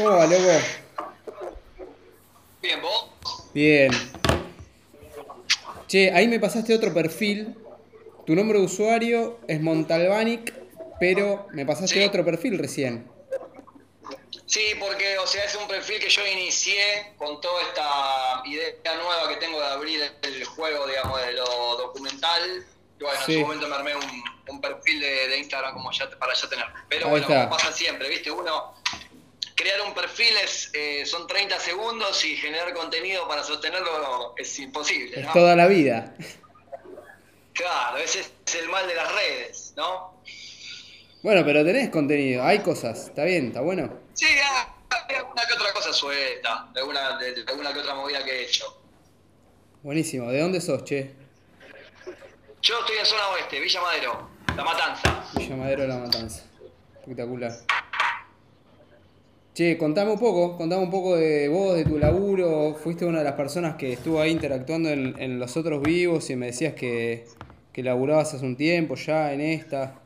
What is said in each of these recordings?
¿Cómo va, loco? Bien, ¿vos? Bien. Che, ahí me pasaste otro perfil. Tu nombre de usuario es Montalbanic, pero me pasaste Sí. otro perfil recién. Sí, porque, o sea, es un perfil que yo inicié con toda esta idea nueva que tengo de abrir el juego, digamos, de lo documental. Y bueno, Sí. en su momento me armé un, un perfil de, de Instagram como ya para ya tener. Pero Ahí bueno, está. como pasa siempre, ¿viste? Uno, crear un perfil es, eh, son 30 segundos y generar contenido para sostenerlo es imposible, Es toda la vida. Claro, ese es el mal de las redes, ¿no? Bueno, pero tenés contenido, hay cosas, está bien, está bueno. Sí, ah, hay alguna que otra cosa suelta, de alguna, de, de alguna que otra movida que he hecho. Buenísimo, ¿de dónde sos, che? Yo estoy en zona oeste, Villa Madero, La Matanza. Villa Madero La Matanza. Espectacular. Che, contame un poco, contame un poco de vos, de tu laburo. Fuiste una de las personas que estuvo ahí interactuando en, en los otros vivos y me decías que, que laburabas hace un tiempo ya en esta.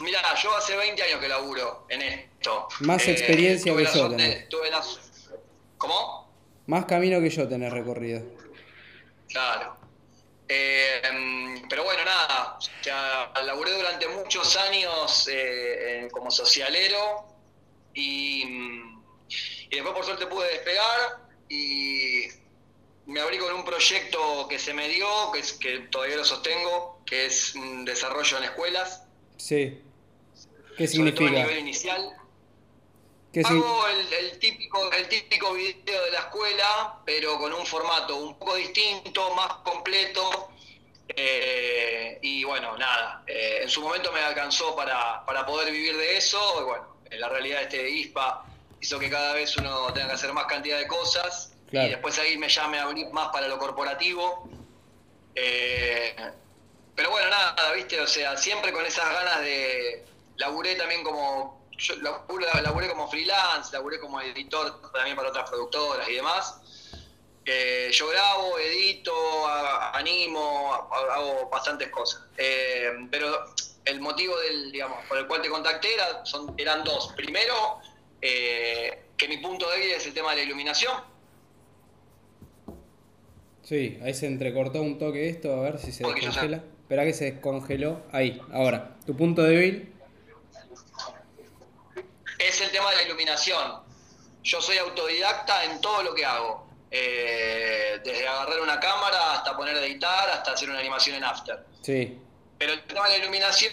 Mirá, yo hace 20 años que laburo en esto. Más experiencia tuve que yo tenés. tuve la- ¿Cómo? Más camino que yo tenés recorrido. Claro. Eh, pero bueno, nada, ya laburé durante muchos años eh, como socialero y, y después por suerte pude despegar y me abrí con un proyecto que se me dio, que, es, que todavía lo sostengo, que es mm, desarrollo en escuelas, Sí. ¿Qué sobre todo a significa? nivel inicial. ¿Qué Hago el, el típico, el típico video de la escuela, pero con un formato un poco distinto, más completo. eh, y bueno, nada, eh, en su momento me alcanzó para, para poder vivir de eso. Y bueno, en la realidad este ISPA hizo que cada vez uno tenga que hacer más cantidad de cosas. Claro. Y después ahí me ya me abrí más para lo corporativo. Eh, pero bueno, nada, viste, o sea, siempre con esas ganas de. Laburé también como. Yo laburé, laburé como freelance, laburé como editor también para otras productoras y demás. Eh, yo grabo, edito, a- animo, a- hago bastantes cosas. Eh, pero el motivo del, digamos, por el cual te contacté era, son, eran dos. Primero, eh, que mi punto débil es el tema de la iluminación. Sí, ahí se entrecortó un toque esto, a ver si se Porque descongela. Espera que se descongeló. Ahí, ahora. Tu punto débil. es el tema de la iluminación. Yo soy autodidacta en todo lo que hago. Eh, desde agarrar una cámara hasta poner a editar, hasta hacer una animación en After. Sí. Pero el tema de la iluminación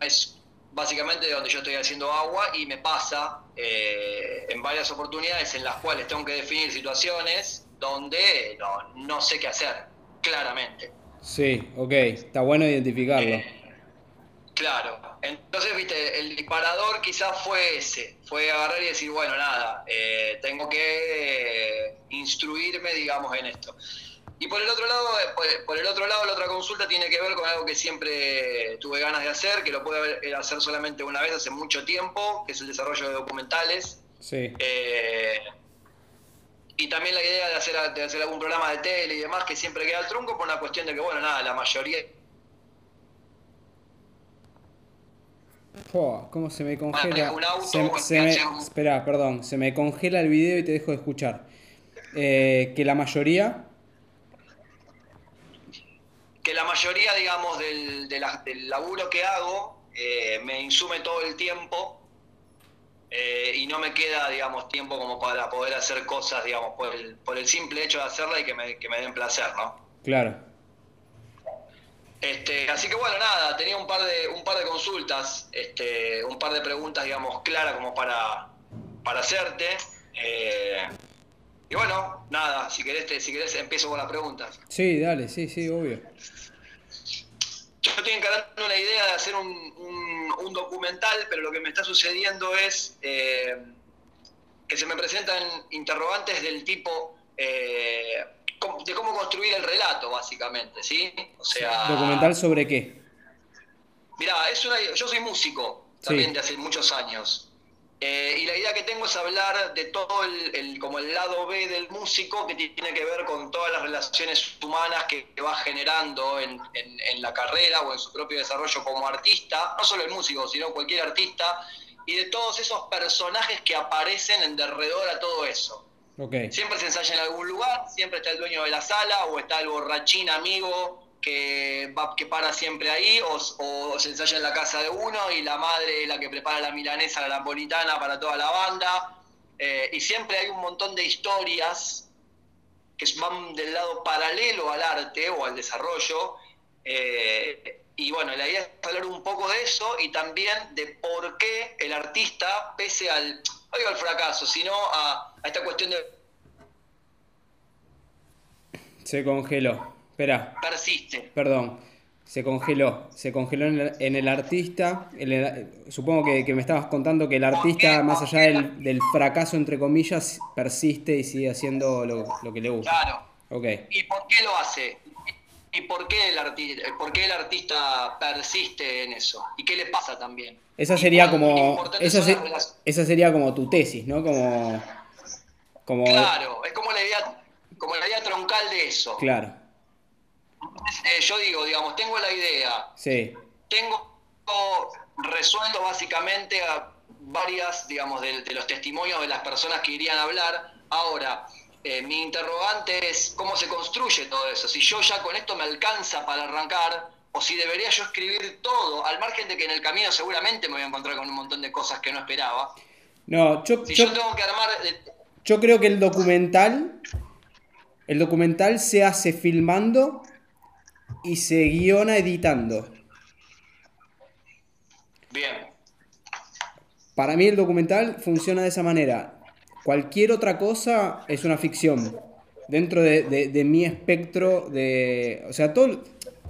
es básicamente donde yo estoy haciendo agua y me pasa eh, en varias oportunidades en las cuales tengo que definir situaciones donde no, no sé qué hacer, claramente. Sí, ok. Está bueno identificarlo. Eh, Claro, entonces, viste, el disparador quizás fue ese, fue agarrar y decir, bueno, nada, eh, tengo que eh, instruirme, digamos, en esto. Y por el otro lado, eh, por, el otro lado, la otra consulta tiene que ver con algo que siempre tuve ganas de hacer, que lo pude eh, hacer solamente una vez hace mucho tiempo, que es el desarrollo de documentales. Sí. Eh, y también la idea de hacer, de hacer algún programa de tele y demás, que siempre queda al trunco por una cuestión de que, bueno, nada, la mayoría Fua, ¿Cómo se me congela? un auto, Se, o se me, hace un- espera, perdón. Se me congela el video y te dejo de escuchar. Eh, que la mayoría. Que la mayoría, digamos, del, de la- del laburo que hago eh, me insume todo el tiempo eh, y no me queda, digamos, tiempo como para poder hacer cosas, digamos, por el, por el simple hecho de hacerla y que me, que me den placer, ¿no? Claro. Este, así que bueno, nada, tenía un par de, un par de consultas, este, un par de preguntas, digamos, claras como para, para hacerte. eh, y bueno, nada, si querés, te- si querés empiezo con las preguntas. Sí, dale, sí, sí, obvio. Yo estoy encarando una idea de hacer un, un- un documental, pero lo que me está sucediendo es eh, que se me presentan interrogantes del tipo eh, de cómo construir el relato, básicamente, ¿sí? O sea, ¿Documental sobre qué? Mirá, es una, yo soy músico también Sí. de hace muchos años. Eh, y la idea que tengo es hablar de todo el, el- como el lado B del músico que tiene que ver con todas las relaciones humanas que, que va generando en, en- en la carrera o en su propio desarrollo como artista, no solo el músico, sino cualquier artista, y de todos esos personajes que aparecen en derredor a todo eso. Siempre se ensaya en algún lugar, siempre está el dueño de la sala o está el borrachín amigo que, va, que para siempre ahí, o, se ensaya en la casa de uno y la madre es la que prepara la milanesa, la napolitana para toda la banda. Eh, y siempre hay un montón de historias que van del lado paralelo al arte o al desarrollo. Eh, y bueno, la idea es hablar un poco de eso y también de por qué el artista, pese al, no digo al fracaso, sino a, a esta cuestión de... Se congeló. Espera. Persiste. Perdón. Se congeló. Se congeló en el, artista. supongo que, me estabas contando que el artista, más allá del, fracaso, entre comillas, persiste y sigue haciendo lo, lo que le gusta. Claro. Okay. ¿Y por qué lo hace? ¿Y por qué, el artista, por qué el artista persiste en eso? ¿Y qué le pasa también? Esa sería como esa, sería como tu tesis, ¿no? Como, como Claro, es como la idea como la idea troncal de eso. Claro. Eh, yo digo, digamos, tengo la idea. Sí. Tengo resuelto básicamente a varias, digamos, de, de los testimonios de las personas que irían a hablar. Ahora, eh, mi interrogante es cómo se construye todo eso. Si yo ya con esto me alcanza para arrancar, o si debería yo escribir todo, al margen de que en el camino seguramente me voy a encontrar con un montón de cosas que no esperaba. No, yo, si yo, tengo que armar. Yo creo que el documental. El documental se hace filmando y se guiona editando. Bien. Para mí el documental funciona de esa manera. Cualquier otra cosa es una ficción. Dentro de, mi espectro de... O sea, todo...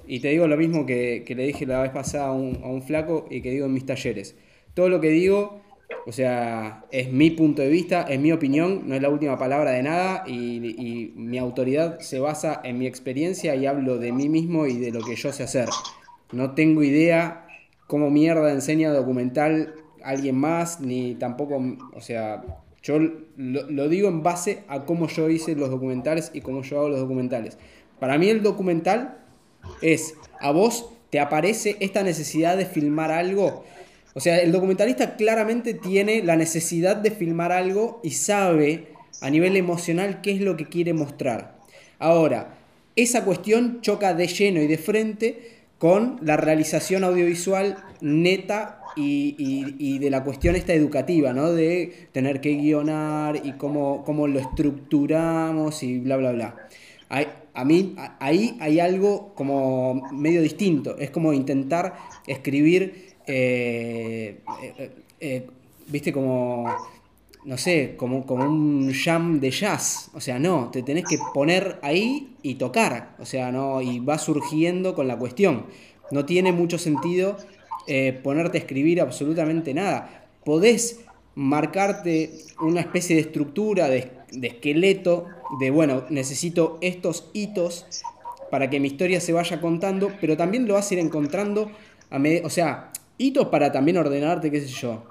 Y te digo lo mismo que, le dije la vez pasada a un, flaco y que digo en mis talleres. Todo lo que digo, o sea, es mi punto de vista, es mi opinión, no es la última palabra de nada y, mi autoridad se basa en mi experiencia y hablo de mí mismo y de lo que yo sé hacer. No tengo idea cómo mierda enseña documental alguien más, ni tampoco, o sea, yo lo, digo en base a cómo yo hice los documentales y cómo yo hago los documentales. Para mí el documental es, a vos te aparece esta necesidad de filmar algo. O sea, el documentalista claramente tiene la necesidad de filmar algo y sabe a nivel emocional qué es lo que quiere mostrar. Ahora, esa cuestión choca de lleno y de frente con la realización audiovisual neta y, de la cuestión esta educativa, ¿no? De tener que guionar y cómo, cómo lo estructuramos y bla, bla, bla. a mí ahí hay algo como medio distinto. Es como intentar escribir, eh, eh, eh, viste, como, no sé, como, como un jam de jazz. O sea, no, te tenés que poner ahí y tocar. O sea, no, y va surgiendo con la cuestión. No tiene mucho sentido ponerte a escribir absolutamente nada. Podés marcarte una especie de estructura, de, esqueleto, de, bueno, necesito estos hitos para que mi historia se vaya contando, pero también lo vas a ir encontrando, a o sea, hitos para también ordenarte, qué sé yo,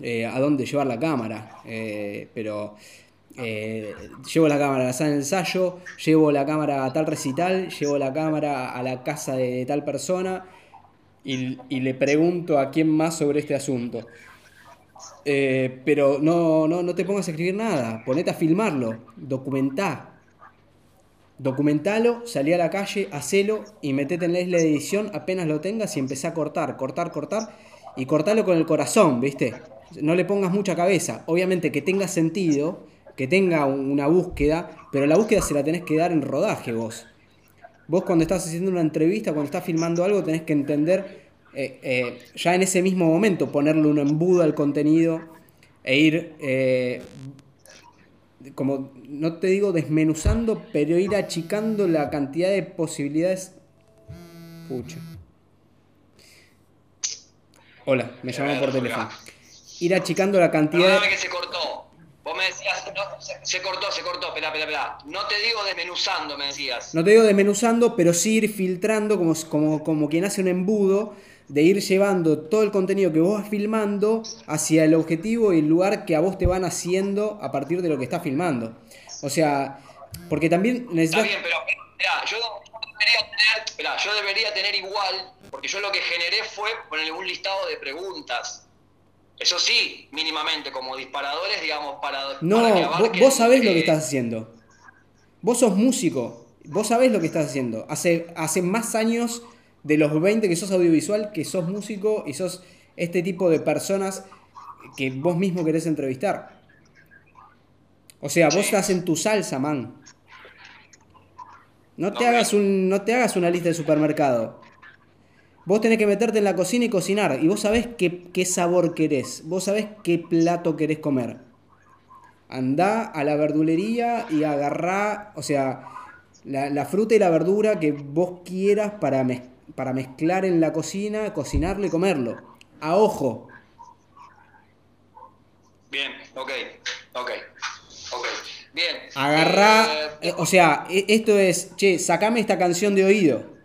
eh, a dónde llevar la cámara, eh, pero... llevo la cámara a la sala de ensayo, llevo la cámara a tal recital, llevo la cámara a la casa de tal persona, y, le pregunto a quién más sobre este asunto. Eh, pero no, no, no te pongas a escribir nada, ponete a filmarlo, documentá. Documentalo, salí a la calle, hacelo y metete en la edición apenas lo tengas y empecé a cortar, cortar, cortar y cortalo con el corazón, ¿viste? No le pongas mucha cabeza. Obviamente que tenga sentido, que tenga una búsqueda, pero la búsqueda se la tenés que dar en rodaje vos. Vos cuando estás haciendo una entrevista, cuando estás filmando algo, tenés que entender eh, eh, ya en ese mismo momento, ponerle un embudo al contenido e ir, eh, como no te digo desmenuzando, pero ir achicando la cantidad de posibilidades. Pucha. Hola, me llaman por teléfono. Ir achicando la cantidad. de... que se cortó. Vos me decías, se, cortó, se cortó. No te digo desmenuzando, me decías. No te digo desmenuzando, pero sí ir filtrando como, como, como quien hace un embudo, de ir llevando todo el contenido que vos vas filmando hacia el objetivo y el lugar que a vos te van haciendo a partir de lo que estás filmando. O sea, porque también necesitas... Está bien, pero yo, debería tener, yo debería tener igual, porque yo lo que generé fue ponerle un listado de preguntas Eso sí, mínimamente, como disparadores, digamos, para... No, para que vos, abarquen, vos sabés lo que estás haciendo. Vos sos músico. Vos sabés lo que estás haciendo. Hace, hace más años de los 20 que sos audiovisual que sos músico y sos este tipo de personas que vos mismo querés entrevistar. O sea, vos estás en tu salsa, man. No te, hagas un, no te hagas una lista de supermercado. Vos tenés que meterte en la cocina y cocinar. Y vos sabés qué, qué sabor querés. Vos sabés qué plato querés comer. Andá a la verdulería y agarrá, o sea, la, la fruta y la verdura que vos quieras para, mez- para mezclar en la cocina, cocinarlo y comerlo. A ojo. Bien, ok, ok, ok. Bien. Agarrá, Eh, eh, o sea, e- esto es, che, sacame esta canción de oído.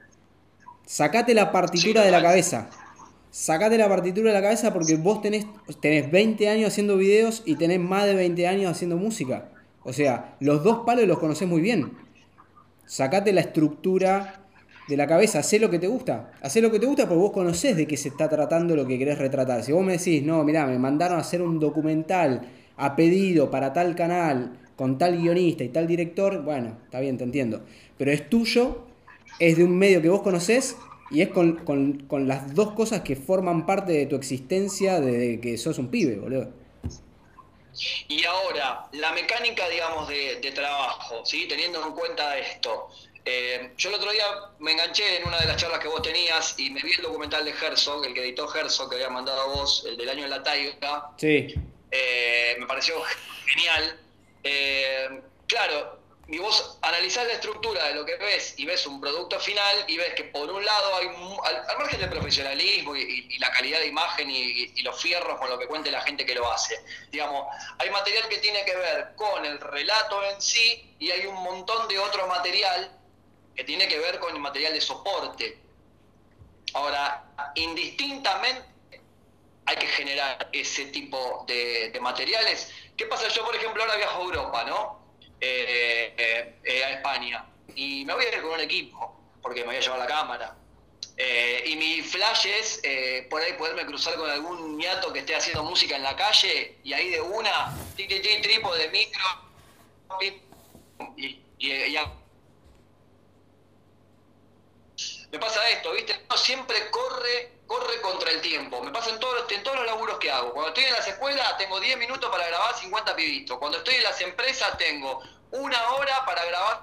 Sacate la partitura Sí, de la cabeza. Sacate la partitura de la cabeza porque vos tenés, tenés 20 años haciendo videos y tenés más de 20 años haciendo música. O sea, los dos palos los conocés muy bien. Sacate la estructura de la cabeza, hacé lo que te gusta. Hacé lo que te gusta porque vos conocés de qué se está tratando lo que querés retratar. Si vos me decís, no, mirá, me mandaron a hacer un documental a pedido para tal canal, con tal guionista y tal director, bueno, está bien, te entiendo. Pero es tuyo, es de un medio que vos conocés y es con, con- con las dos cosas que forman parte de tu existencia desde que sos un pibe, boludo. Y ahora, la mecánica, digamos, de, de trabajo, ¿sí? teniendo en cuenta esto. Eh, yo el otro día me enganché en una de las charlas que vos tenías y me vi el documental de Herzog, el que editó Herzog, que había mandado a vos, el del año en la taiga. Sí. Eh, me pareció genial. Eh, claro, y vos analizás la estructura de lo que ves y ves un producto final y ves que por un lado hay, al, al margen del profesionalismo y, y- y la calidad de imagen y los fierros con lo que cuente la gente que lo hace, digamos, hay material que tiene que ver con el relato en sí y hay un montón de otro material que tiene que ver con el material de soporte. Ahora, indistintamente hay que generar ese tipo de, de materiales. ¿Qué pasa? Yo, por ejemplo, ahora viajo a Europa, ¿no? Eh, eh, eh, a España. Y me voy a ir con un equipo, porque me voy a llevar la cámara. Y mi flash es por ahí poderme cruzar con algún ñato que esté haciendo música en la calle y ahí de una, trípode, micro, y, y, y a- me pasa esto, ¿viste? Uno siempre corre, corre contra el tiempo. Me pasa en todos, los- en todos los laburos que hago. Cuando estoy en las escuelas tengo 10 minutos para grabar 50 pibitos. Cuando estoy en las empresas tengo una hora para grabar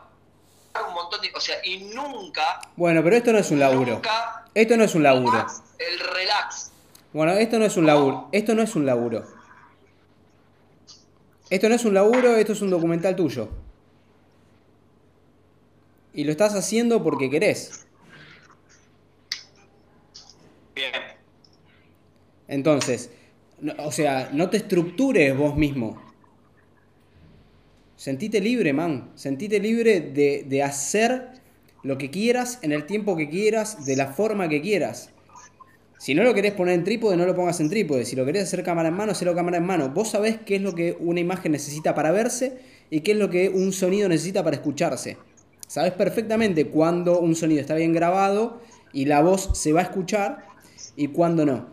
un montón de... O sea, y nunca, Bueno, pero esto no es un laburo. nunca Esto no es un laburo. el relax. Bueno, esto no es un laburo. Esto no es un laburo. Esto no es un laburo, esto es un documental tuyo. Y lo estás haciendo porque querés. Bien. Entonces, o sea, no te estructures vos mismo. Sentite libre, man. Sentite libre de, de hacer lo que quieras, en el tiempo que quieras, de la forma que quieras. Si no lo querés poner en trípode, no lo pongas en trípode. Si lo querés hacer cámara en mano, hacelo cámara en mano. Vos sabés qué es lo que una imagen necesita para verse y qué es lo que un sonido necesita para escucharse. Sabés perfectamente cuándo un sonido está bien grabado y la voz se va a escuchar y cuándo no.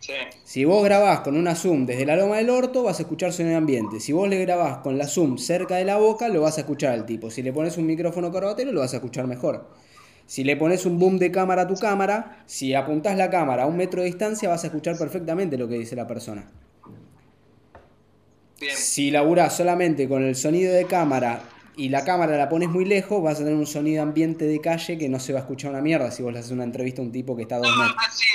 Sí. Si vos grabás con una Zoom desde la loma del orto, vas a escuchar sonido ambiente. Si vos le grabás con la Zoom cerca de la boca, lo vas a escuchar al tipo. Si le pones un micrófono corbatero, lo vas a escuchar mejor. Si le pones un boom de cámara a tu cámara, si apuntás la cámara a un metro de distancia, vas a escuchar perfectamente lo que dice la persona. Bien. Si laburás solamente con el sonido de cámara y la cámara la pones muy lejos, vas a tener un sonido ambiente de calle que no se va a escuchar una mierda si vos le haces una entrevista a un tipo que está a dos metros. Ah, sí,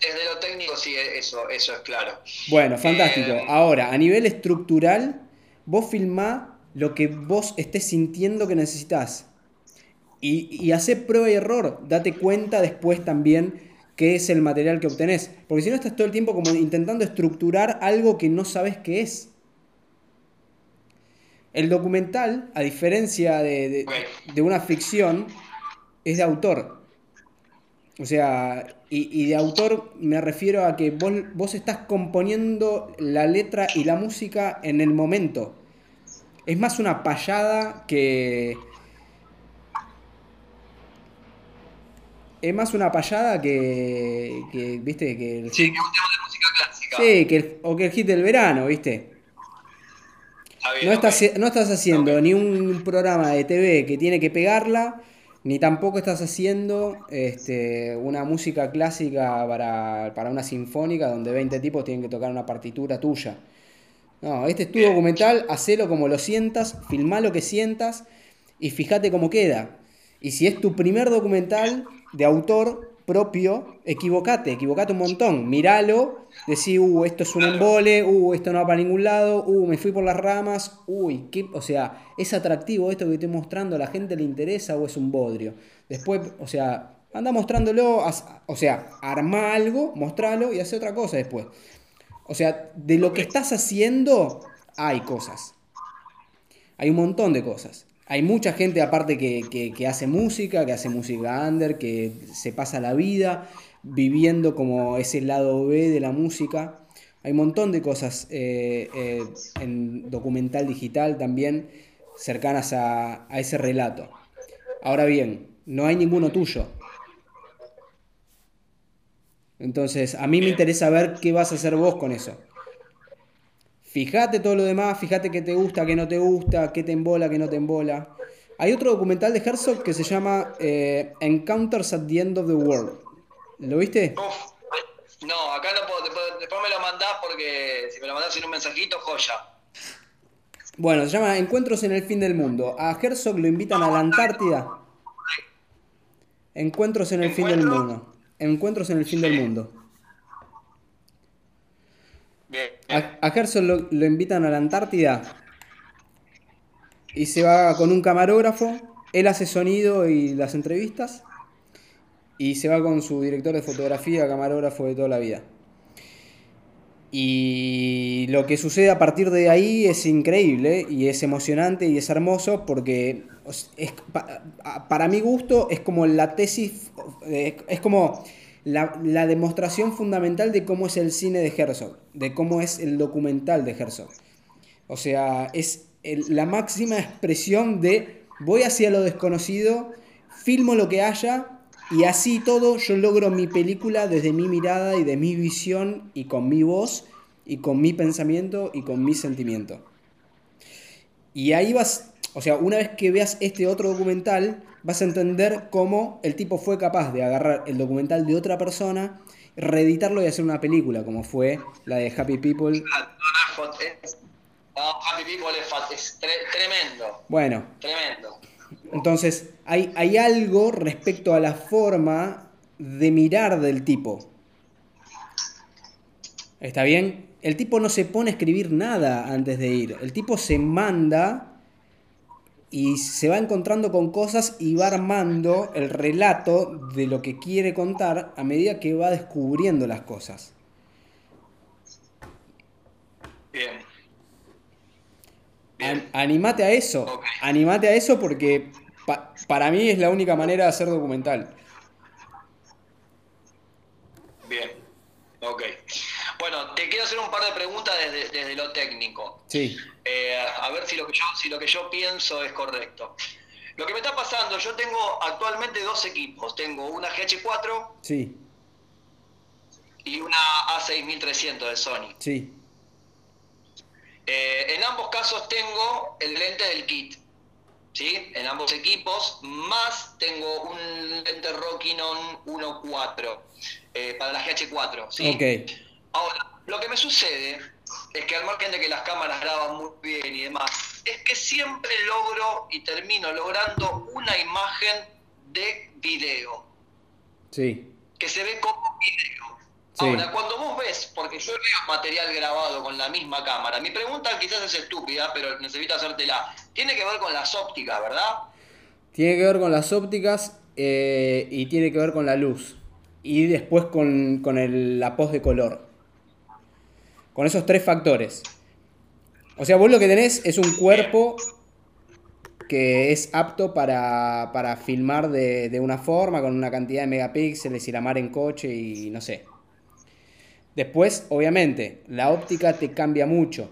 desde lo técnico sí, eso, eso es claro. Bueno, fantástico. Eh, Ahora, a nivel estructural, vos filmá lo que vos estés sintiendo que necesitas. Y, y hacé prueba y error. Date cuenta después también qué es el material que obtenés. Porque si no estás todo el tiempo como intentando estructurar algo que no sabes qué es. El documental, a diferencia de, de- una ficción, es de autor. O sea, y, y de autor me refiero a que vos, vos estás componiendo la letra y la música en el momento. Es más una payada que... Es más una payada que, que viste, que el Sí, que un tema de música clásica. Sí, que o que el hit del verano, ¿viste? No, estás, no estás haciendo ni un programa de TV que tiene que pegarla, ni tampoco estás haciendo este, una música clásica para, para, una sinfónica donde 20 tipos tienen que tocar una partitura tuya. No, este es tu documental, hacelo como lo sientas, filmá lo que sientas y fíjate cómo queda. Y si es tu primer documental de autor propio, equivocate, equivocate un montón. Míralo, decí, uh, esto es un embole, uh, esto no va para ningún lado, uh, me fui por las ramas, uy, qué, o sea, es atractivo esto que estoy mostrando, a la gente le interesa o es un bodrio. Después, o sea, anda mostrándolo, o sea, arma algo, mostralo y hace otra cosa después. O sea, de lo que estás haciendo hay cosas. Hay un montón de cosas. Hay mucha gente aparte que, hace música, que hace música under, que se pasa la vida viviendo como ese lado B de la música. Hay un montón de cosas eh, eh, en documental digital también cercanas a, a ese relato. Ahora bien, no hay ninguno tuyo. Entonces, a mí me interesa ver qué vas a hacer vos con eso. Fíjate todo lo demás, fíjate qué te gusta, qué no te gusta, qué te embola, qué no te embola. Hay otro documental de Herzog que se llama eh, Encounters at the End of the World. ¿Lo viste? no, acá no puedo. Después, me lo mandás porque si me lo mandás en un mensajito, joya. Bueno, se llama Encuentros en el fin del mundo. A Herzog lo invitan a la Antártida. Encuentros en el fin del mundo. Encuentros en el fin del mundo. A, Gerson lo, invitan a la Antártida y se va con un camarógrafo. Él hace sonido y las entrevistas. Y se va con su director de fotografía, camarógrafo de toda la vida. Y lo que sucede a partir de ahí es increíble y es emocionante y es hermoso porque es, para mi gusto es como la tesis, es como la, demostración fundamental de cómo es el cine de Herzog, de cómo es el documental de Herzog. O sea, es la máxima expresión de voy hacia lo desconocido, filmo lo que haya y así todo yo logro mi película desde mi mirada y de mi visión y con mi voz y con mi pensamiento y con mi sentimiento. Y ahí vas, o sea, una vez que veas este otro documental, vas a entender cómo el tipo fue capaz de agarrar el documental de otra persona, reeditarlo y hacer una película, como fue la de Happy People. Happy People es, tremendo. Bueno. Tremendo. Entonces, hay, hay algo respecto a la forma de mirar del tipo. ¿Está bien? El tipo no se pone a escribir nada antes de ir. El tipo se manda y se va encontrando con cosas y va armando el relato de lo que quiere contar a medida que va descubriendo las cosas. Bien. animate a eso. Animate a eso porque para mí es la única manera de hacer documental. Bien. Ok. Bueno, te quiero hacer un par de preguntas desde, lo técnico. Sí. Ver si lo, que yo, si lo que yo pienso es correcto. Lo que me está pasando, yo tengo actualmente dos equipos. Tengo una GH4 sí. y una A6300 de Sony. Sí. Eh, en ambos casos tengo el lente del kit. ¿Sí? En ambos equipos, más tengo un lente Rockinon 1.4 eh, para la GH4. ¿sí? Ahora, lo que me sucede es que al margen de que las cámaras graban muy bien y demás, es que siempre logro y termino logrando una imagen de video. Sí. Que se ve como video. Ahora, cuando vos ves, porque yo veo material grabado con la misma cámara, mi pregunta quizás es estúpida, pero necesito hacértela. Tiene que ver con las ópticas, ¿verdad? Tiene que ver con las ópticas eh, y tiene que ver con la luz. Y después con, con el, la post de color. Con esos tres factores. O sea, vos lo que tenés es un cuerpo que es apto para, para filmar de, una forma, con una cantidad de megapíxeles y la mar en coche y no sé. Después, obviamente, la óptica te cambia mucho.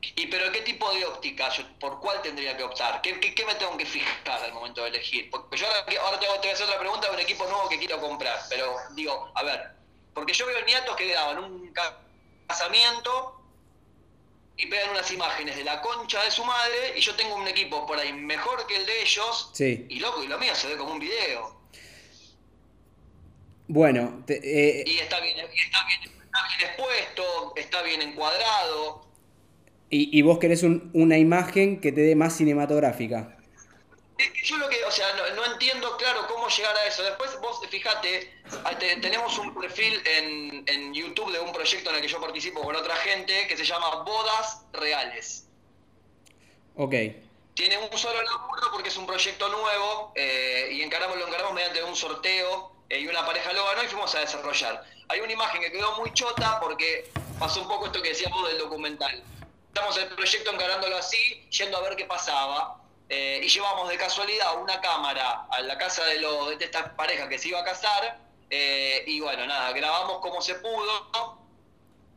¿Y pero qué tipo de óptica? ¿Por cuál tendría que optar? ¿Qué, me tengo que fijar al momento de elegir? Porque yo ahora, te voy a hacer otra pregunta de un equipo nuevo que quiero comprar, pero digo, a ver, Porque yo veo niatos que graban un casamiento y pegan unas imágenes de la concha de su madre y yo tengo un equipo por ahí mejor que el de ellos Sí. y loco, y lo mío se ve como un video. Bueno, te- eh, Y está bien, está bien, está bien expuesto, está bien encuadrado. y, y vos querés un- una imagen que te dé más cinematográfica. Es que Yo lo que, o sea, no, no entiendo claro cómo llegar a eso. Después vos, fíjate, te- tenemos un perfil en, en YouTube de un proyecto en el que yo participo con otra gente que se llama Bodas Reales. Ok, Tiene un solo laburo porque es un proyecto nuevo eh, y encaramos, lo encaramos mediante un sorteo eh, y una pareja lo ganó y fuimos a desarrollar. Hay una imagen que quedó muy chota porque pasó un poco esto que decíamos del documental. Estamos el proyecto encarándolo así, yendo a ver qué pasaba. Eh, y llevamos de casualidad una cámara a la casa de, lo, de esta pareja que se iba a casar. eh, y bueno, nada, grabamos como se pudo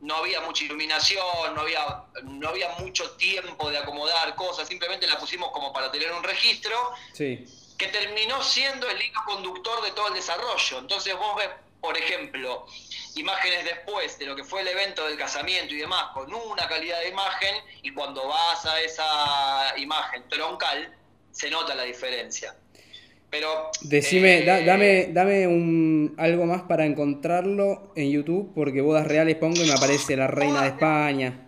no había mucha iluminación, no había, no había mucho tiempo de acomodar cosas, simplemente la pusimos como para tener un registro sí, que terminó siendo el hilo conductor de todo el desarrollo. Entonces vos ves, por ejemplo, imágenes después de lo que fue el evento del casamiento y demás, con una calidad de imagen, y cuando vas a esa imagen troncal, se nota la diferencia. Pero... Decime, da- eh, dame, dame un, algo más para encontrarlo en YouTube, porque bodas reales pongo y me aparece la reina de España.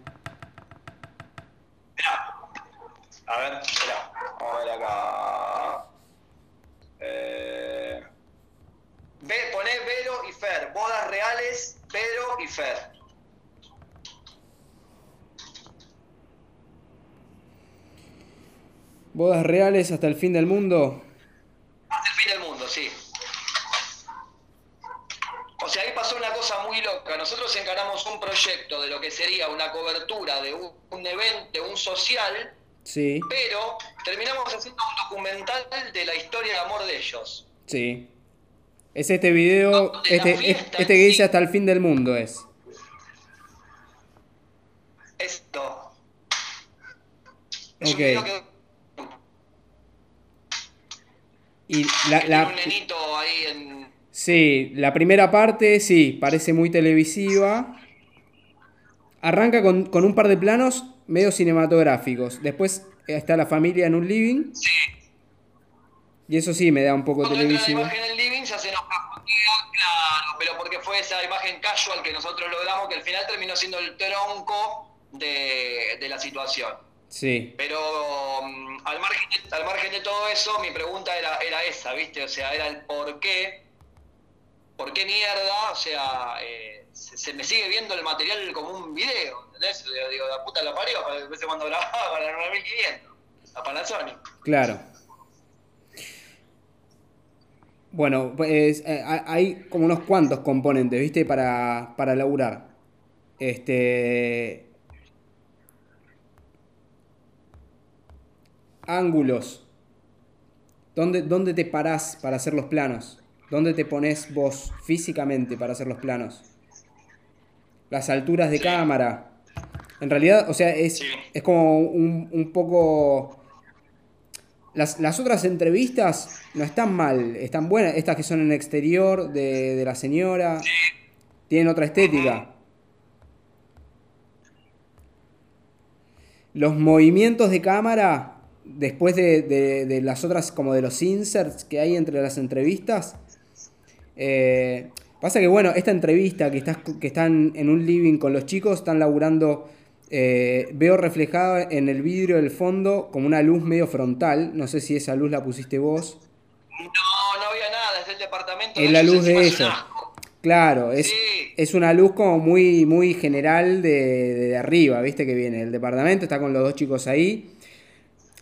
A ver, espera, vamos a ver acá. Eh, ve, poné Vero y Fer, bodas reales, Fer. Bodas reales hasta el fin del mundo. Hasta el fin del mundo, sí. O sea, ahí pasó una cosa muy loca. Nosotros encaramos un proyecto de lo que sería una cobertura de un, un evento, de un social, Sí, pero terminamos haciendo un documental de la historia de amor de ellos. sí. Es este video, este, fiesta este que dice sí- hasta el fin del mundo es. Esto. Es Ok. un video que Y la, la- tiene un nenito ahí en. sí, la primera parte, sí, parece muy televisiva. Arranca con, con un par de planos medio cinematográficos. Después está la familia en un living. Y eso sí me da un poco entra la televisivo. imagen en el living se hace enojar claro, pero porque fue esa imagen casual que nosotros logramos que al final terminó siendo el tronco de, de la situación. Sí, Pero mm, al, margen de, al margen de todo eso, mi pregunta era, era esa, ¿viste? O sea, era el por qué. ¿Por qué mierda? O sea, eh, se, se me sigue viendo el material como un video, ¿entendés? Digo, digo, la puta la parió, a veces cuando grababa para la 9500, la Panasonic. claro. Bueno, pues eh, ha- hay como unos cuantos componentes, ¿viste? Para, para laburar. Este. Ángulos. ¿Dónde, dónde te parás para hacer los planos? ¿Dónde te pones vos físicamente para hacer los planos? Las alturas de cámara. En realidad, o sea, es, Sí. es como un, un poco... Las, las otras entrevistas no están mal, están buenas. Estas que son en exterior de, de la señora. Tienen otra estética. Los movimientos de cámara, después de, de- de las otras, como de los inserts que hay entre las entrevistas. eh, pasa que, bueno, esta entrevista que, estás, que están en un living con los chicos, están laburando. Eh, veo reflejada en el vidrio del fondo como una luz medio frontal. No sé si esa luz la pusiste vos. No, no había nada, es del departamento. Es la luz de asco. Claro, es, Sí. es una luz como muy, muy general de, de arriba, ¿viste? Que viene el departamento, está con los dos chicos ahí.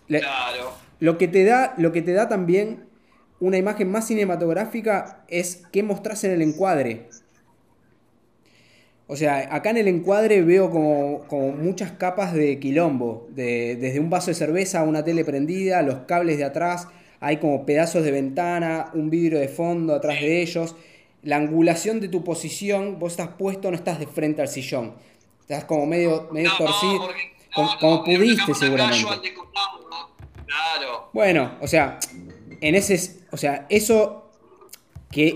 Le- Claro. Lo que te da, lo que te da también una imagen más cinematográfica es qué mostrás en el encuadre. O sea, acá en el encuadre veo como, como muchas capas de quilombo, de- desde un vaso de cerveza a una tele prendida, los cables de atrás, hay como pedazos de ventana, un vidrio de fondo atrás de ellos. La angulación de tu posición, vos estás puesto, no estás de frente al sillón. Estás como medio, medio No, torcido, porque- como, no, pudiste seguramente. Claro. Bueno, o sea, en ese, o sea, eso que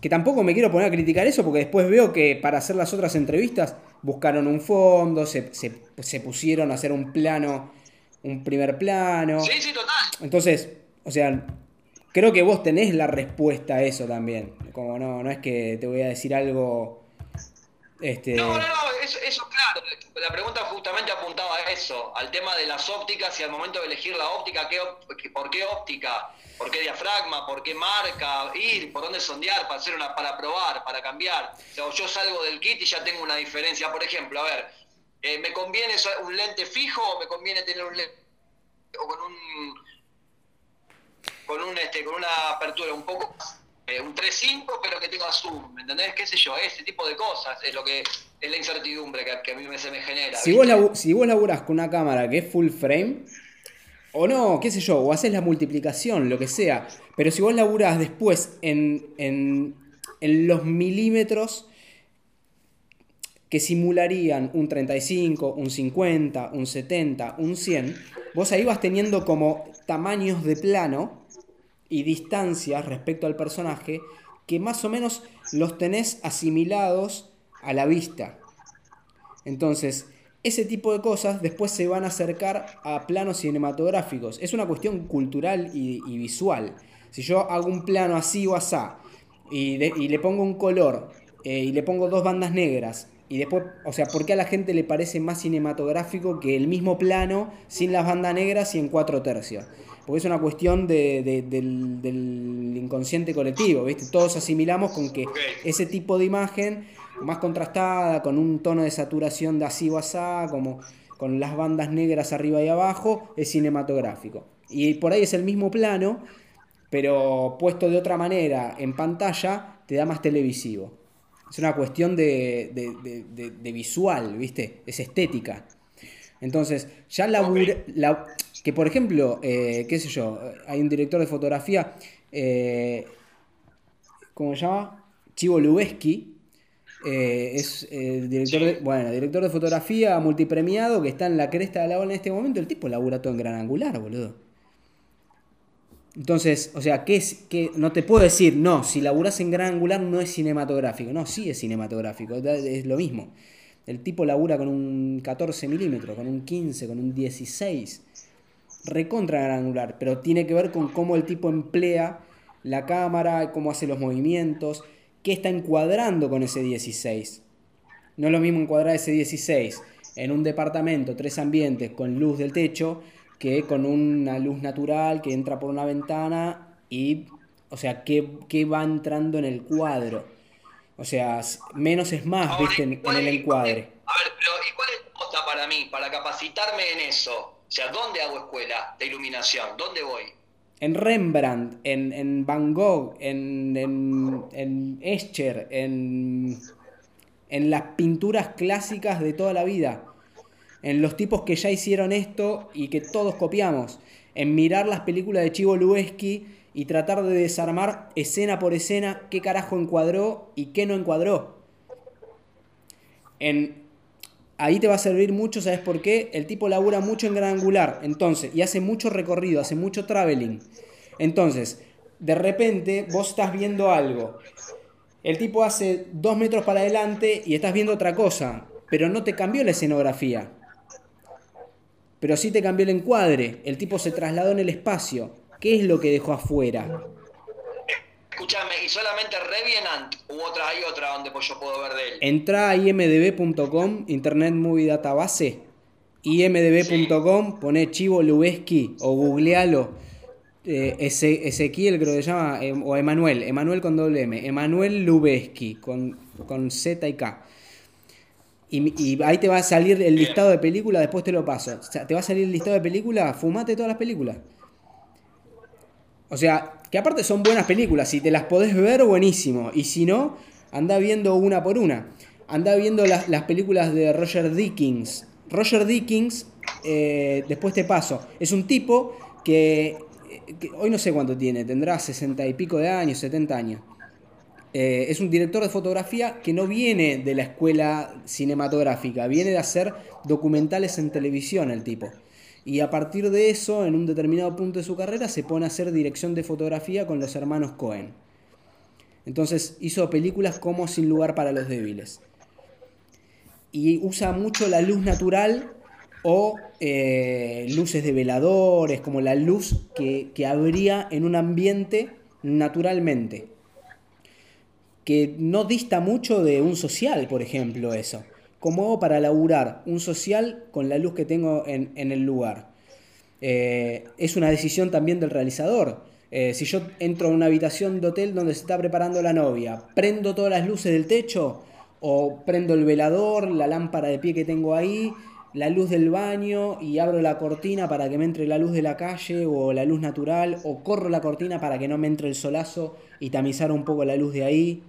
que tampoco me quiero poner a criticar eso porque después veo que para hacer las otras entrevistas buscaron un fondo, se, se pusieron a hacer un plano, un primer plano. Sí, sí, total. Entonces, o sea, creo que vos tenés la respuesta a eso también. Como no, no es que te voy a decir algo. Este... No, no, no, eso, claro. La pregunta justamente apuntaba a eso, al tema de las ópticas y al momento de elegir la óptica, ¿qué, ¿por qué óptica? ¿Por qué diafragma? ¿Por qué marca? Ir, ¿por dónde sondear? Para hacer una, para probar, para cambiar. O yo salgo del kit y ya tengo una diferencia. Por ejemplo, a ver, eh, ¿me conviene un lente fijo o me conviene tener un lente o con un con un este con una apertura un poco eh, un 3.5 pero que tenga zoom, ¿me entendés? ¿Qué sé yo? Ese tipo de cosas es lo que es la incertidumbre que, a mí se me genera. Si vos, si vos laburás con una cámara que es full frame, o no, qué sé yo, o haces la multiplicación, lo que sea, pero si vos laburás después en, en, en los milímetros que simularían un 35, un 50, un 70, un 100, vos ahí vas teniendo como tamaños de plano y distancias respecto al personaje que más o menos los tenés asimilados a la vista. Entonces, ese tipo de cosas después se van a acercar a planos cinematográficos. Es una cuestión cultural y, visual. Si yo hago un plano así o asá y, le pongo un color eh, y le pongo dos bandas negras y después, o sea, ¿por qué a la gente le parece más cinematográfico que el mismo plano sin las bandas negras y en cuatro tercios? Porque es una cuestión del, inconsciente colectivo, ¿viste? Todos asimilamos con que ese tipo de imagen, más contrastada, con un tono de saturación de así o asá, como con las bandas negras arriba y abajo, es cinematográfico. Y por ahí es el mismo plano, pero puesto de otra manera en pantalla, te da más televisivo. Es una cuestión de, de visual, ¿viste? Es estética. Entonces, ya la, que por ejemplo, eh, qué sé yo, hay un director de fotografía, eh, ¿cómo se llama? Chivo Lubeski, eh, es director, de, bueno, director de fotografía multipremiado que está en la cresta de la ola en este momento. El tipo labura todo en gran angular, boludo. Entonces, o sea, ¿qué es, que no te puedo decir, no, si laburas en gran angular no es cinematográfico. No, sí es cinematográfico, es lo mismo. El tipo labura con un 14 milímetros, con un 15, con un 16 recontra granular, pero tiene que ver con cómo el tipo emplea la cámara, cómo hace los movimientos, qué está encuadrando con ese 16. No es lo mismo encuadrar ese 16 en un departamento, tres ambientes, con luz del techo, que con una luz natural que entra por una ventana y, o sea, qué, va entrando en el cuadro. O sea, menos es más, viste, en, el encuadre. A ver, pero ¿y cuál es la para mí, para capacitarme en eso? O sea, ¿dónde hago escuela de iluminación? ¿Dónde voy? En Rembrandt, en, Van Gogh, en, en, Escher, en, en las pinturas clásicas de toda la vida. En los tipos que ya hicieron esto y que todos copiamos. En mirar las películas de Chivo Lubeski y tratar de desarmar escena por escena qué carajo encuadró y qué no encuadró. En ahí te va a servir mucho, ¿sabes por qué? El tipo labura mucho en gran angular, entonces, y hace mucho recorrido, hace mucho traveling. Entonces, de repente vos estás viendo algo. El tipo hace dos metros para adelante y estás viendo otra cosa, pero no te cambió la escenografía. Pero sí te cambió el encuadre. El tipo se trasladó en el espacio. ¿Qué es lo que dejó afuera? Escúchame, ¿y solamente Revenant u otra hay otra donde pues yo puedo ver de él? Entra a imdb.com, Internet Movie Database, imdb.com, pone Chivo Lubeski o googlealo. Eh, Ezequiel creo que se llama, em, o Emanuel, Emanuel con doble M, Emanuel Lubeski, con, con Z y K. Y, ahí te va a salir el listado de películas, después te lo paso. O sea, te va a salir el listado de películas, fumate todas las películas. O sea, que aparte son buenas películas, si te las podés ver, buenísimo. Y si no, anda viendo una por una. Anda viendo las, películas de Roger Dickens. Roger Dickens, eh, después te paso, es un tipo que, hoy no sé cuánto tiene, tendrá sesenta y pico de años, 70 años. Eh, es un director de fotografía que no viene de la escuela cinematográfica, viene de hacer documentales en televisión el tipo. Y a partir de eso, en un determinado punto de su carrera, se pone a hacer dirección de fotografía con los hermanos Cohen. Entonces hizo películas como Sin lugar para los débiles. Y usa mucho la luz natural o eh, luces de veladores, como la luz que, que habría en un ambiente naturalmente. Que no dista mucho de un social, por ejemplo, eso. ¿Cómo hago para laburar un social con la luz que tengo en, el lugar? Eh, es una decisión también del realizador. Eh, si yo entro a una habitación de hotel donde se está preparando la novia, ¿prendo todas las luces del techo? ¿O prendo el velador, la lámpara de pie que tengo ahí, la luz del baño y abro la cortina para que me entre la luz de la calle o la luz natural? ¿O corro la cortina para que no me entre el solazo y tamizar un poco la luz de ahí?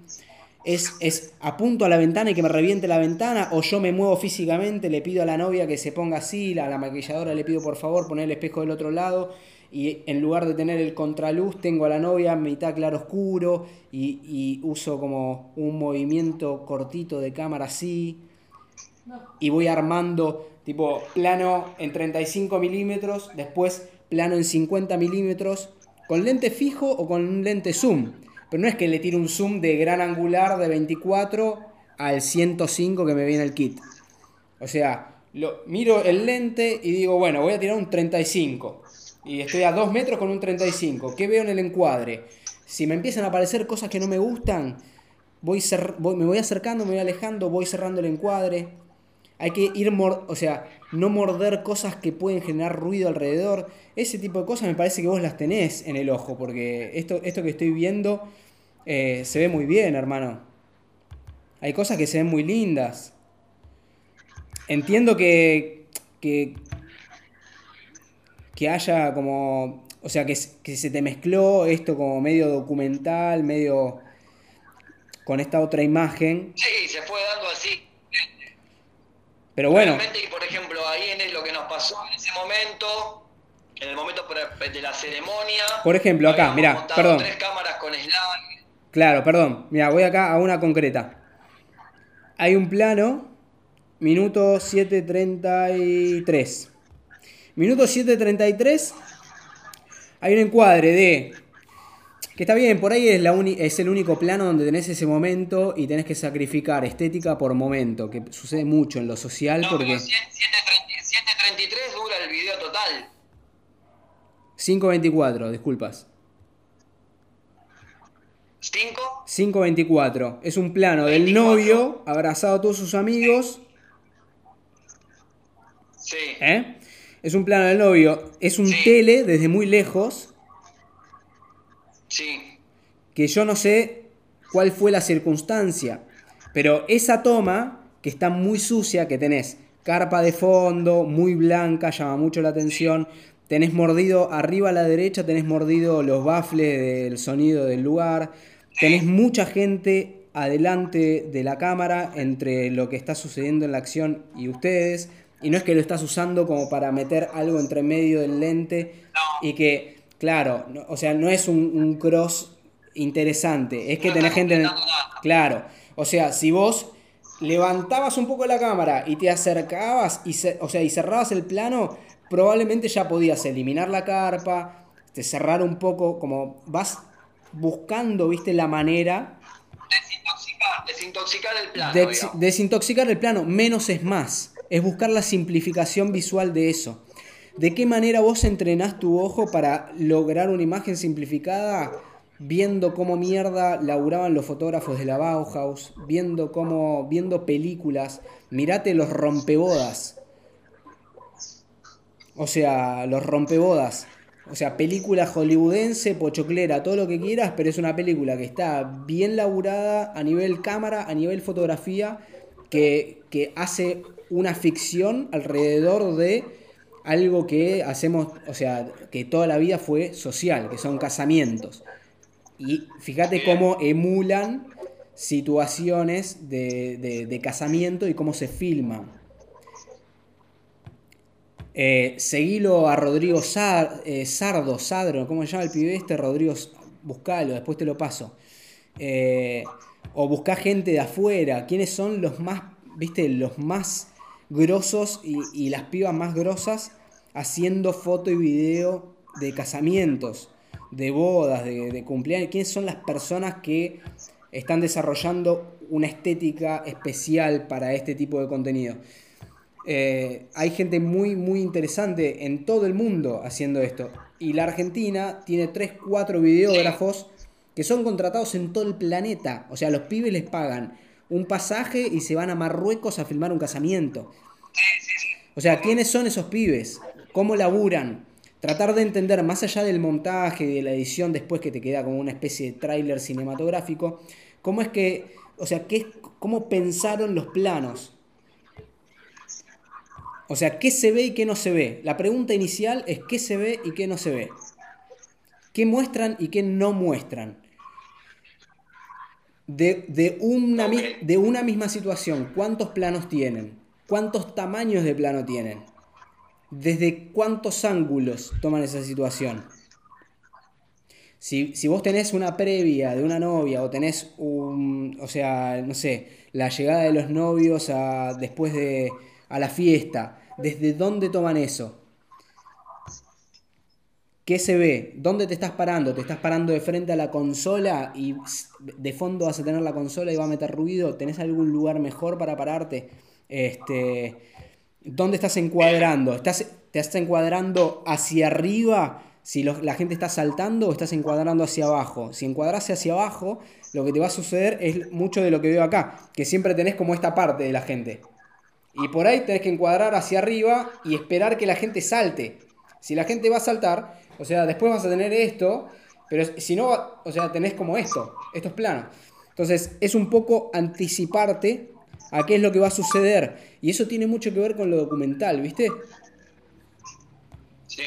Es, es apunto a la ventana y que me reviente la ventana, o yo me muevo físicamente, le pido a la novia que se ponga así, a la maquilladora le pido por favor poner el espejo del otro lado, y en lugar de tener el contraluz, tengo a la novia mitad claro oscuro, y, y uso como un movimiento cortito de cámara así, y voy armando tipo plano en 35 milímetros, después plano en 50 milímetros, con lente fijo o con lente zoom. Pero no es que le tire un zoom de gran angular de 24 al 105 que me viene el kit. O sea, lo, miro el lente y digo, bueno, voy a tirar un 35. Y estoy a 2 metros con un 35. ¿Qué veo en el encuadre? Si me empiezan a aparecer cosas que no me gustan, voy, me voy acercando, me voy alejando, voy cerrando el encuadre. Hay que ir, o sea, no morder cosas que pueden generar ruido alrededor. Ese tipo de cosas me parece que vos las tenés en el ojo, porque esto, esto que estoy viendo eh, se ve muy bien, hermano. Hay cosas que se ven muy lindas. Entiendo que, que, que haya como, o sea, que, que se te mezcló esto como medio documental, medio con esta otra imagen. Sí, se fue dando así. Pero bueno. por ejemplo, ahí en lo que nos pasó en ese momento, en el momento de la ceremonia. Por ejemplo, acá, mira, perdón. Tres cámaras con Claro, perdón. Mira, voy acá a una concreta. Hay un plano, minuto 7.33. Minuto 7.33, hay un encuadre de que está bien, por ahí es, la es el único plano donde tenés ese momento y tenés que sacrificar estética por momento, que sucede mucho en lo social no, porque... 7.33 dura el video total. 5.24, disculpas. ¿5? 5.24. Es un plano del novio abrazado a todos sus amigos. Sí. ¿Eh? Es un plano del novio. Es un tele desde muy lejos Sí. Que yo no sé cuál fue la circunstancia, pero esa toma, que está muy sucia, que tenés carpa de fondo, muy blanca, llama mucho la atención. Tenés mordido arriba a la derecha, tenés mordido los bafles del sonido del lugar. Tenés mucha gente adelante de la cámara entre lo que está sucediendo en la acción y ustedes. Y no es que lo estás usando como para meter algo entre medio del lente y que Claro, o sea, no es un, cross interesante, es que tenés gente... En claro, o sea, si vos levantabas un poco la cámara y te acercabas, y o sea, y cerrabas el plano, probablemente ya podías eliminar la carpa, te cerrar un poco, como vas buscando, viste, la manera... Desintoxicar, desintoxicar el plano. desintoxicar el plano, menos es más. Es buscar la simplificación visual de eso. ¿De qué manera vos entrenás tu ojo para lograr una imagen simplificada? Viendo cómo mierda laburaban los fotógrafos de la Bauhaus, viendo cómo, viendo películas, mirate los rompebodas. O sea, los rompebodas. O sea, película hollywoodense, pochoclera, todo lo que quieras, pero es una película que está bien laburada a nivel cámara, a nivel fotografía, que, que hace una ficción alrededor de algo que hacemos, o sea, que toda la vida fue social, que son casamientos. Y fíjate cómo emulan situaciones de, casamiento y cómo se filman. Eh, seguilo a Rodrigo eh, Sardo, Sadro, ¿cómo se llama el pibe este? Rodrigo, buscalo, después te lo paso. Eh, o busca gente de afuera. ¿Quiénes son los más, viste, los más grosos y, y, las pibas más grosas haciendo foto y video de casamientos. de bodas, de, de cumpleaños, quiénes son las personas que están desarrollando una estética especial para este tipo de contenido. Eh, hay gente muy, muy interesante en todo el mundo haciendo esto. Y la Argentina tiene 3, 4 videógrafos que son contratados en todo el planeta. O sea, los pibes les pagan un pasaje y se van a Marruecos a filmar un casamiento. O sea, ¿quiénes son esos pibes? ¿Cómo laburan? Tratar de entender, más allá del montaje y de la edición después que te queda como una especie de tráiler cinematográfico, cómo es que, o sea, qué, cómo pensaron los planos. O sea, ¿qué se ve y qué no se ve? La pregunta inicial es ¿qué se ve y qué no se ve? ¿Qué muestran y qué no muestran? De, una, de una misma situación, ¿cuántos planos tienen? ¿Cuántos tamaños de plano tienen? ¿Desde cuántos ángulos toman esa situación? Si, vos tenés una previa de una novia o tenés un, o sea, no sé, la llegada de los novios a, después de, a la fiesta, ¿desde dónde toman eso? ¿Qué se ve? ¿Dónde te estás parando? ¿Te estás parando de frente a la consola y de fondo vas a tener la consola y va a meter ruido? ¿Tenés algún lugar mejor para pararte? Este, ¿Dónde estás encuadrando? ¿Estás, ¿Te estás encuadrando hacia arriba si la gente está saltando o estás encuadrando hacia abajo? Si encuadrase hacia abajo, lo que te va a suceder es mucho de lo que veo acá, que siempre tenés como esta parte de la gente. Y por ahí tenés que encuadrar hacia arriba y esperar que la gente salte. Si la gente va a saltar, o sea, después vas a tener esto, pero si no, o sea, tenés como esto, estos planos. Entonces, es un poco anticiparte a qué es lo que va a suceder. Y eso tiene mucho que ver con lo documental, ¿viste? Sí.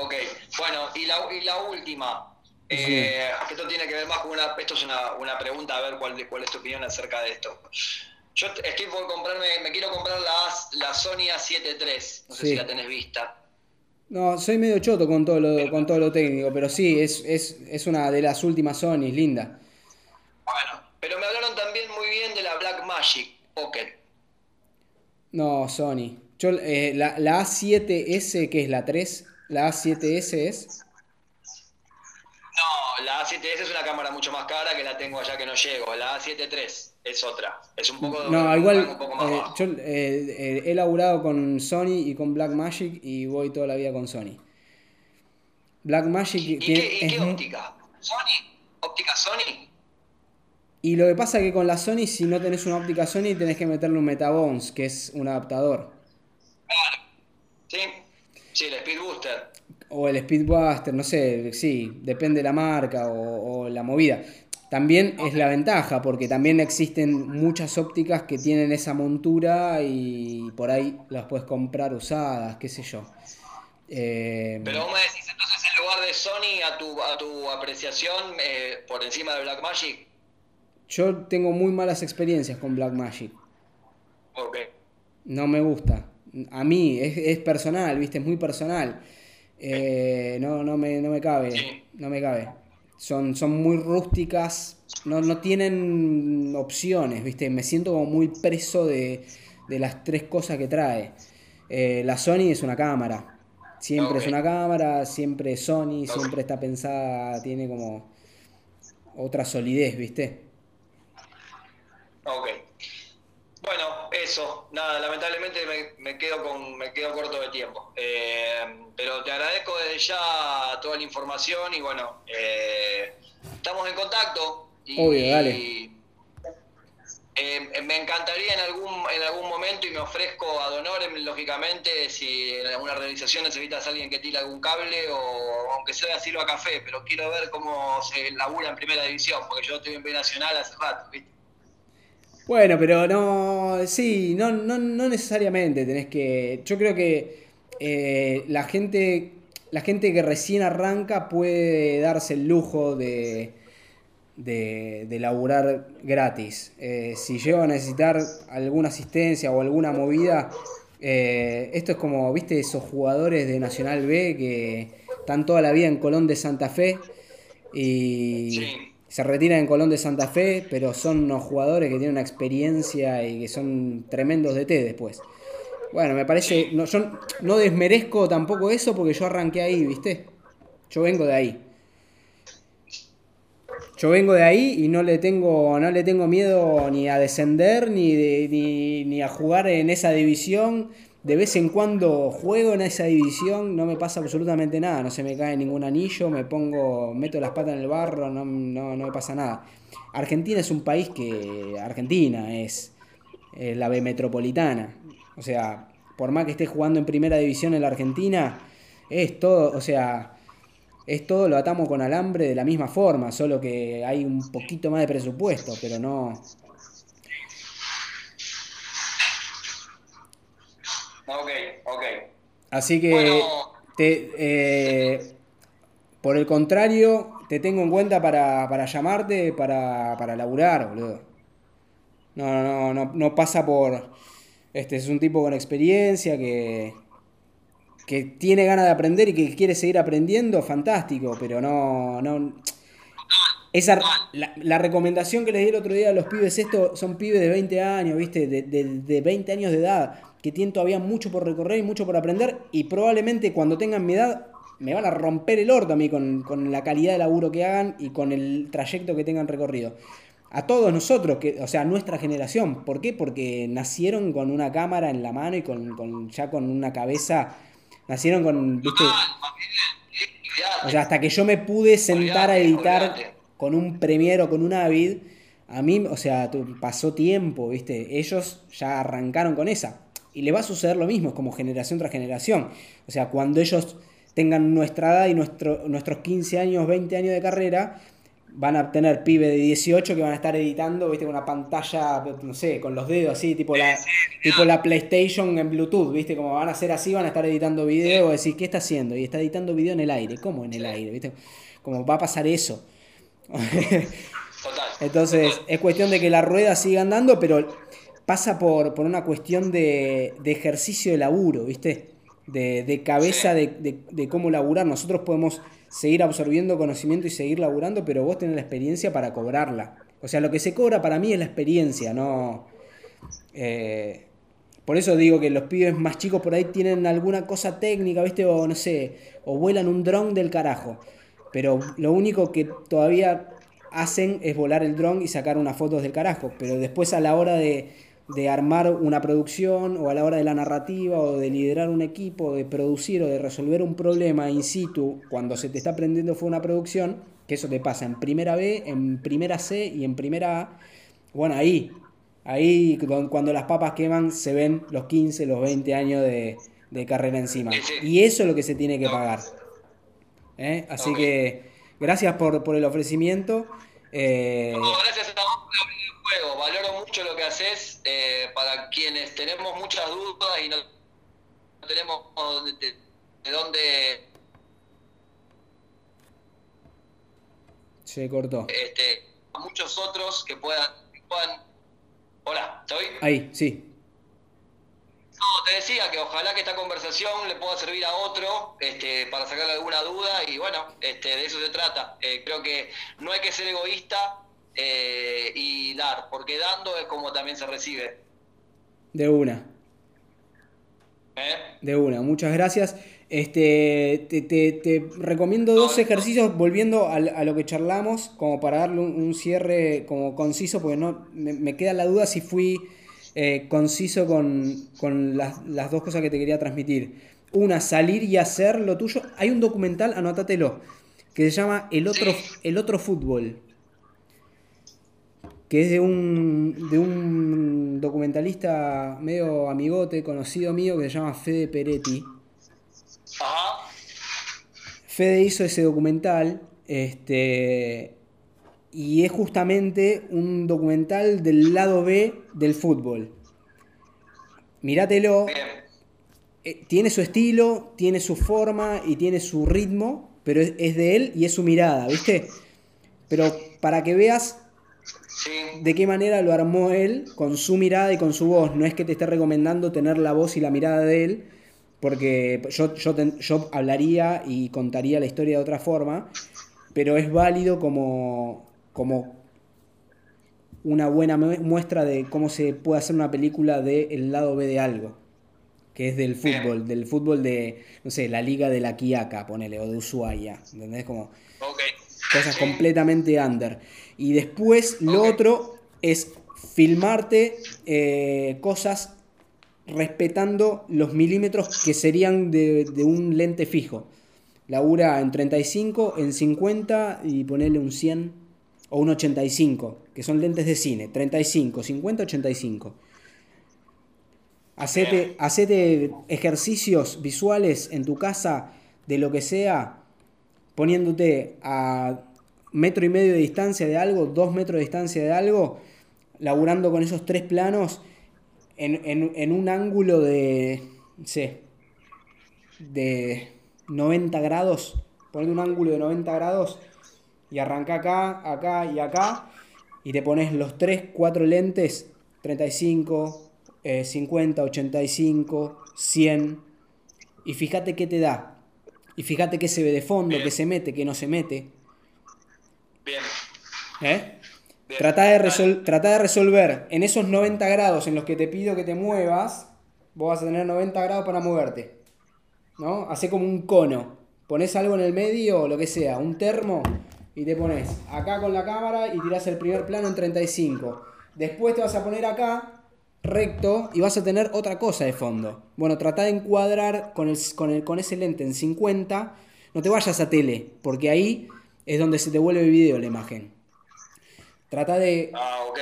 Ok. Bueno, y la, y la última. Eh, esto tiene que ver más con una. Esto es una, una pregunta, a ver cuál, cuál es tu opinión acerca de esto. Yo estoy por comprarme, me quiero comprar la, la Sony A7 III, no sé si la tenés vista. No, soy medio choto con todo lo, con todo lo técnico, pero sí, es, es, es una de las últimas Sony, linda. Bueno, pero me hablaron también muy bien de la Black Magic Pocket. No, Sony. Yo, eh, la, la A7S, que es la 3, la A7S es... No, la A7S es una cámara mucho más cara que la tengo allá que no llego. La A7 III es otra. Es un poco No, igual eh, yo eh, eh, he laburado con Sony y con Blackmagic y voy toda la vida con Sony. Blackmagic ¿Y, qué, ¿y qué óptica? ¿Sony? ¿Óptica Sony? Y lo que pasa es que con la Sony, si no tenés una óptica Sony, tenés que meterle un Metabones, que es un adaptador. Claro. Sí, sí, el Speed Booster. O el Speedbuster, no sé, sí, depende de la marca o la movida. También es la ventaja, porque también existen muchas ópticas que tienen esa montura y por ahí las puedes comprar usadas, qué sé yo. Eh, Pero vos me decís entonces en lugar de Sony a tu, a tu apreciación eh, por encima de Blackmagic. Yo tengo muy malas experiencias con Blackmagic. Ok. No me gusta. A mí, es, personal, viste, es muy personal. Eh, no, no, me, no me cabe. No me cabe son, son muy rústicas, no, no tienen opciones, ¿viste? Me siento como muy preso de, las tres cosas que trae. Eh, la Sony es una cámara, siempre es una cámara, siempre es Sony, siempre está pensada, tiene como otra solidez, ¿viste? Ok. Eso, nada, lamentablemente me, quedo con, me quedo corto de tiempo. Eh, pero te agradezco desde ya toda la información y bueno, eh, estamos en contacto. Y, Obvio, dale. Eh, me encantaría en algún, en algún momento y me ofrezco a Donor, lógicamente, si en alguna realización necesitas a alguien que tire algún cable o aunque sea a café, pero quiero ver cómo se labura en primera división, porque yo estoy en B Nacional hace rato, ¿viste? Bueno, pero no, sí, no, no, no necesariamente tenés que. Yo creo que eh, la gente. La gente que recién arranca puede darse el lujo de, de, de laburar gratis. Eh, si llego a necesitar alguna asistencia o alguna movida, eh, esto es como, viste, esos jugadores de Nacional B que están toda la vida en Colón de Santa Fe y se retiran en Colón de Santa Fe, pero son unos jugadores que tienen una experiencia y que son tremendos de té después. Bueno, me parece, no, yo no desmerezco tampoco eso porque yo arranqué ahí, ¿viste? Yo vengo de ahí. Yo vengo de ahí y no le tengo, no le tengo miedo ni a descender ni, ni, ni a jugar en esa división de vez en cuando juego en esa división, no me pasa absolutamente nada, no se me cae ningún anillo, me pongo, meto las patas en el barro, no, no, no me pasa nada. Argentina es un país que, Argentina es la B metropolitana, o sea, por más que esté jugando en primera división en la Argentina, es todo, o sea, es todo lo atamos con alambre de la misma forma, solo que hay un poquito más de presupuesto, pero no, Ok, ok. Así que, eh, por el contrario, te tengo en cuenta para, para llamarte, para, para laburar, boludo. No, no, no, no pasa por... Este es un tipo con experiencia que, que tiene ganas de aprender y que quiere seguir aprendiendo, fantástico, pero no... no esa, la, la, recomendación que les di el otro día a los pibes, esto son pibes de 20 años, ¿viste? De, de, de 20 años de edad que tienen todavía mucho por recorrer y mucho por aprender y probablemente cuando tengan mi edad me van a romper el orto a mí con, la calidad de laburo que hagan y con el trayecto que tengan recorrido. A todos nosotros, que, o sea, nuestra generación. ¿Por qué? Porque nacieron con una cámara en la mano y con, ya con una cabeza. Nacieron con. ¿viste? O sea, hasta que yo me pude sentar a editar con un Premiere o con un Avid, a mí, o sea, pasó tiempo, ¿viste? Ellos ya arrancaron con esa. Y le va a suceder lo mismo, como generación tras generación. O sea, cuando ellos tengan nuestra edad y nuestro, nuestros 15 años, 20 años de carrera, van a tener pibe de 18 que van a estar editando, viste, con una pantalla, no sé, con los dedos así, tipo la, tipo la PlayStation en Bluetooth, viste, como van a ser así, van a estar editando video, decir, ¿qué está haciendo? Y está editando video en el aire, ¿cómo en el aire? ¿Viste? Como va a pasar eso. Entonces, es cuestión de que la rueda siga andando, pero pasa por, por una cuestión de, de, ejercicio de laburo, ¿viste? De, de cabeza de, de, cómo laburar. Nosotros podemos seguir absorbiendo conocimiento y seguir laburando, pero vos tenés la experiencia para cobrarla. O sea, lo que se cobra para mí es la experiencia, no... Eh, por eso digo que los pibes más chicos por ahí tienen alguna cosa técnica, ¿viste? O no sé, o vuelan un dron del carajo. Pero lo único que todavía hacen es volar el dron y sacar unas fotos del carajo. Pero después a la hora de, de armar una producción o a la hora de la narrativa o de liderar un equipo, de producir o de resolver un problema in situ cuando se te está prendiendo fue una producción, que eso te pasa en primera B, en primera C y en primera A, bueno, ahí, ahí cuando las papas queman se ven los 15, los 20 años de, carrera encima. Y eso es lo que se tiene que pagar. ¿Eh? Así que gracias por, por el ofrecimiento. Eh, gracias a juego. Valoro mucho lo que haces eh, para quienes tenemos muchas dudas y no tenemos de, dónde. Se cortó. Este, muchos otros que puedan, puedan. Hola, ¿estoy? Ahí, sí. No, te decía que ojalá que esta conversación le pueda servir a otro este, para sacarle alguna duda y bueno, este, de eso se trata. Eh, creo que no hay que ser egoísta eh, y dar, porque dando es como también se recibe. De una. ¿Eh? De una, muchas gracias. Este, te, te, recomiendo dos ejercicios volviendo a, lo que charlamos, como para darle un, cierre como conciso, porque no me, queda la duda si fui eh, conciso con, con las, las, dos cosas que te quería transmitir. Una, salir y hacer lo tuyo. Hay un documental, anótatelo, que se llama El otro, el otro fútbol que es de un, de un documentalista medio amigote, conocido mío, que se llama Fede Peretti. Fede hizo ese documental, este, y es justamente un documental del lado B del fútbol. Mirátelo. Eh, tiene su estilo, tiene su forma y tiene su ritmo, pero es de él y es su mirada, ¿viste? Pero para que veas de qué manera lo armó él con su mirada y con su voz. No es que te esté recomendando tener la voz y la mirada de él, porque yo, yo, yo hablaría y contaría la historia de otra forma, pero es válido como, como una buena muestra de cómo se puede hacer una película del lado B de algo. que es del fútbol, del fútbol de, no sé, la liga de la Quiaca, ponele, o de Ushuaia, ¿entendés? Como cosas completamente under. Y después lo otro es filmarte eh, cosas respetando los milímetros que serían de, de, un lente fijo. Labura en 35, en 50 y ponerle un 100 o un 85, que son lentes de cine. 35, 50, 85. Hacete, hacete ejercicios visuales en tu casa de lo que sea, poniéndote a metro y medio de distancia de algo, dos metros de distancia de algo, laburando con esos tres planos en, un ángulo de, no sé, de 90 grados, ponle un ángulo de 90 grados y arranca acá, acá y acá, y te pones los tres, cuatro lentes, 35, 50, 85, 100, y fíjate qué te da. Y fíjate qué se ve de fondo, qué se mete, qué no se mete. Bien. ¿Eh? Trata, de trata de resolver en esos 90 grados en los que te pido que te muevas, vos vas a tener 90 grados para moverte. ¿No? Hace como un cono. Pones algo en el medio, o lo que sea, un termo, y te pones acá con la cámara y tirás el primer plano en 35. Después te vas a poner acá, recto, y vas a tener otra cosa de fondo. Bueno, trata de encuadrar con, el, con, el, con ese lente en 50. No te vayas a tele, porque ahí es donde se te vuelve el video la imagen. Trata de. Ah, ok.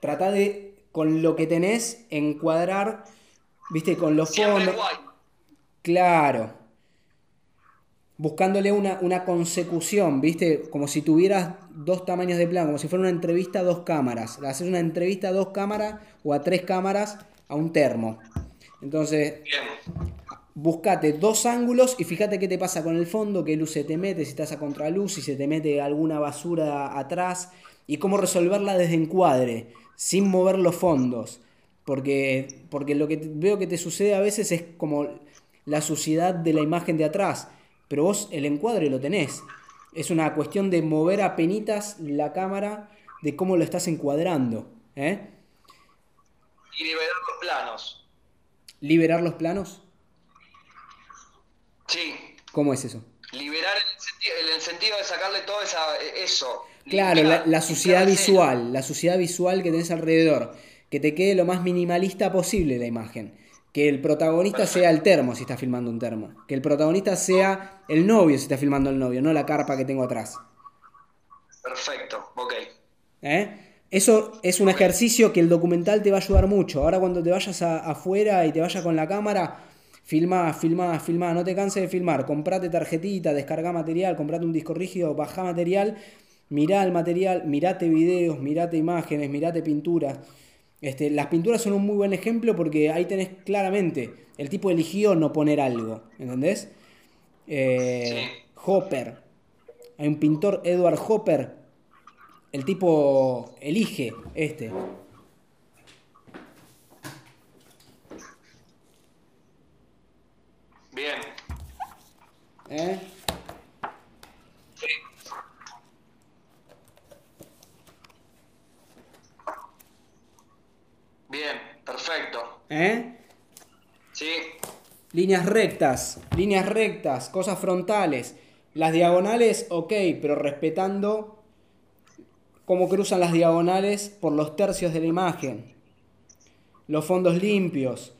Trata de, con lo que tenés, encuadrar, viste, con los fondos. Claro. Buscándole una, una, consecución, viste, como si tuvieras dos tamaños de plano, como si fuera una entrevista a dos cámaras. Hacer una entrevista a dos cámaras o a tres cámaras a un termo. Entonces, buscate dos ángulos y fíjate qué te pasa con el fondo, qué luz se te mete, si estás a contraluz, si se te mete alguna basura atrás, y cómo resolverla desde encuadre, sin mover los fondos. Porque, porque lo que veo que te sucede a veces es como la suciedad de la imagen de atrás, pero vos el encuadre lo tenés. Es una cuestión de mover a penitas la cámara de cómo lo estás encuadrando. ¿eh? Y liberar los planos. ¿Liberar los planos? Sí. ¿Cómo es eso? Liberar en el sentido, de sacarle todo eso, Claro, la, suciedad visual, la suciedad visual que tenés alrededor. Que te quede lo más minimalista posible la imagen. Que el protagonista sea el termo si está filmando un termo. Que el protagonista sea el novio si está filmando el novio, no la carpa que tengo atrás. Perfecto, ok. ¿Eh? Eso es un ejercicio que el documental te va a ayudar mucho. Ahora cuando te vayas afuera y te vayas con la cámara, filma, filma, filma, no te canses de filmar. Comprate tarjetita, descarga material, comprate un disco rígido, baja material mirá el material, mirate videos, mirate imágenes, mirate pinturas. Este, las pinturas son un muy buen ejemplo porque ahí tenés claramente, el tipo eligió no poner algo, ¿entendés? Eh, Hopper, hay un pintor, Edward Hopper, el tipo elige este. Bien. ¿Eh? Bien, perfecto. ¿Eh? Sí. Líneas rectas, líneas rectas, cosas frontales. Las diagonales, ok, pero respetando cómo cruzan las diagonales por los tercios de la imagen. Los fondos limpios,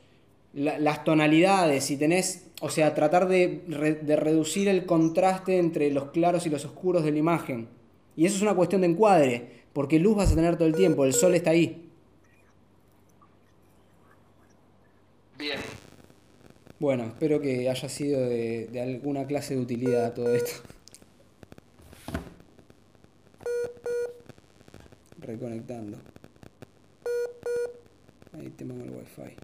las tonalidades, si tenés, o sea, tratar de, de reducir el contraste entre los claros y los oscuros de la imagen. Y eso es una cuestión de encuadre, porque luz vas a tener todo el tiempo, el sol está ahí. Bueno, espero que haya sido de, alguna clase de utilidad todo esto. Reconectando. Ahí tengo el wifi.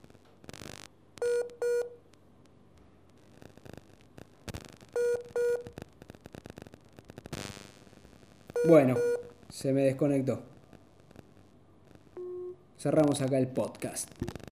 Bueno, se me desconectó. Cerramos acá el podcast.